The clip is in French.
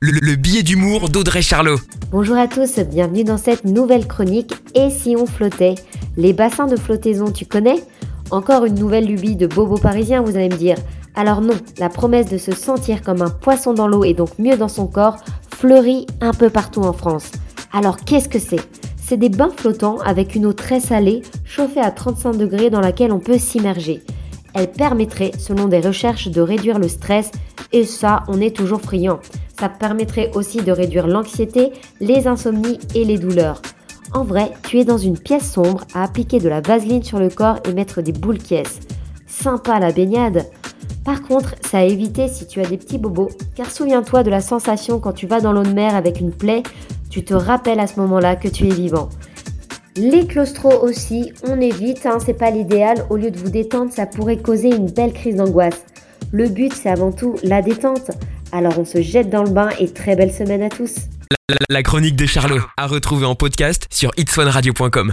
le, le billet d'humour d'Audrey Charlot. Bonjour à tous, bienvenue dans cette nouvelle chronique Et si on flottait? Les bassins de flottaison, tu connais? Encore une nouvelle lubie de bobo parisien, vous allez me dire. Alors non, la promesse de se sentir comme un poisson dans l'eau et donc mieux dans son corps fleurit un peu partout en France. Alors qu'est-ce que c'est? C'est des bains flottants avec une eau très salée, chauffée à 35 degrés dans laquelle on peut s'immerger. Elle permettrait, selon des recherches, de réduire le stress et ça, on est toujours friand. Ça permettrait aussi de réduire l'anxiété, les insomnies et les douleurs. En vrai, tu es dans une pièce sombre à appliquer de la vaseline sur le corps et mettre des boules caisses. Sympa la baignade Par contre, ça a évité si tu as des petits bobos, car souviens-toi de la sensation quand tu vas dans l'eau de mer avec une plaie, tu te rappelles à ce moment-là que tu es vivant. Les claustros aussi, on évite, hein, c'est pas l'idéal. Au lieu de vous détendre, ça pourrait causer une belle crise d'angoisse. Le but, c'est avant tout la détente. Alors on se jette dans le bain et très belle semaine à tous. La, chronique de Charlot, à retrouver en podcast sur itswanradio.com.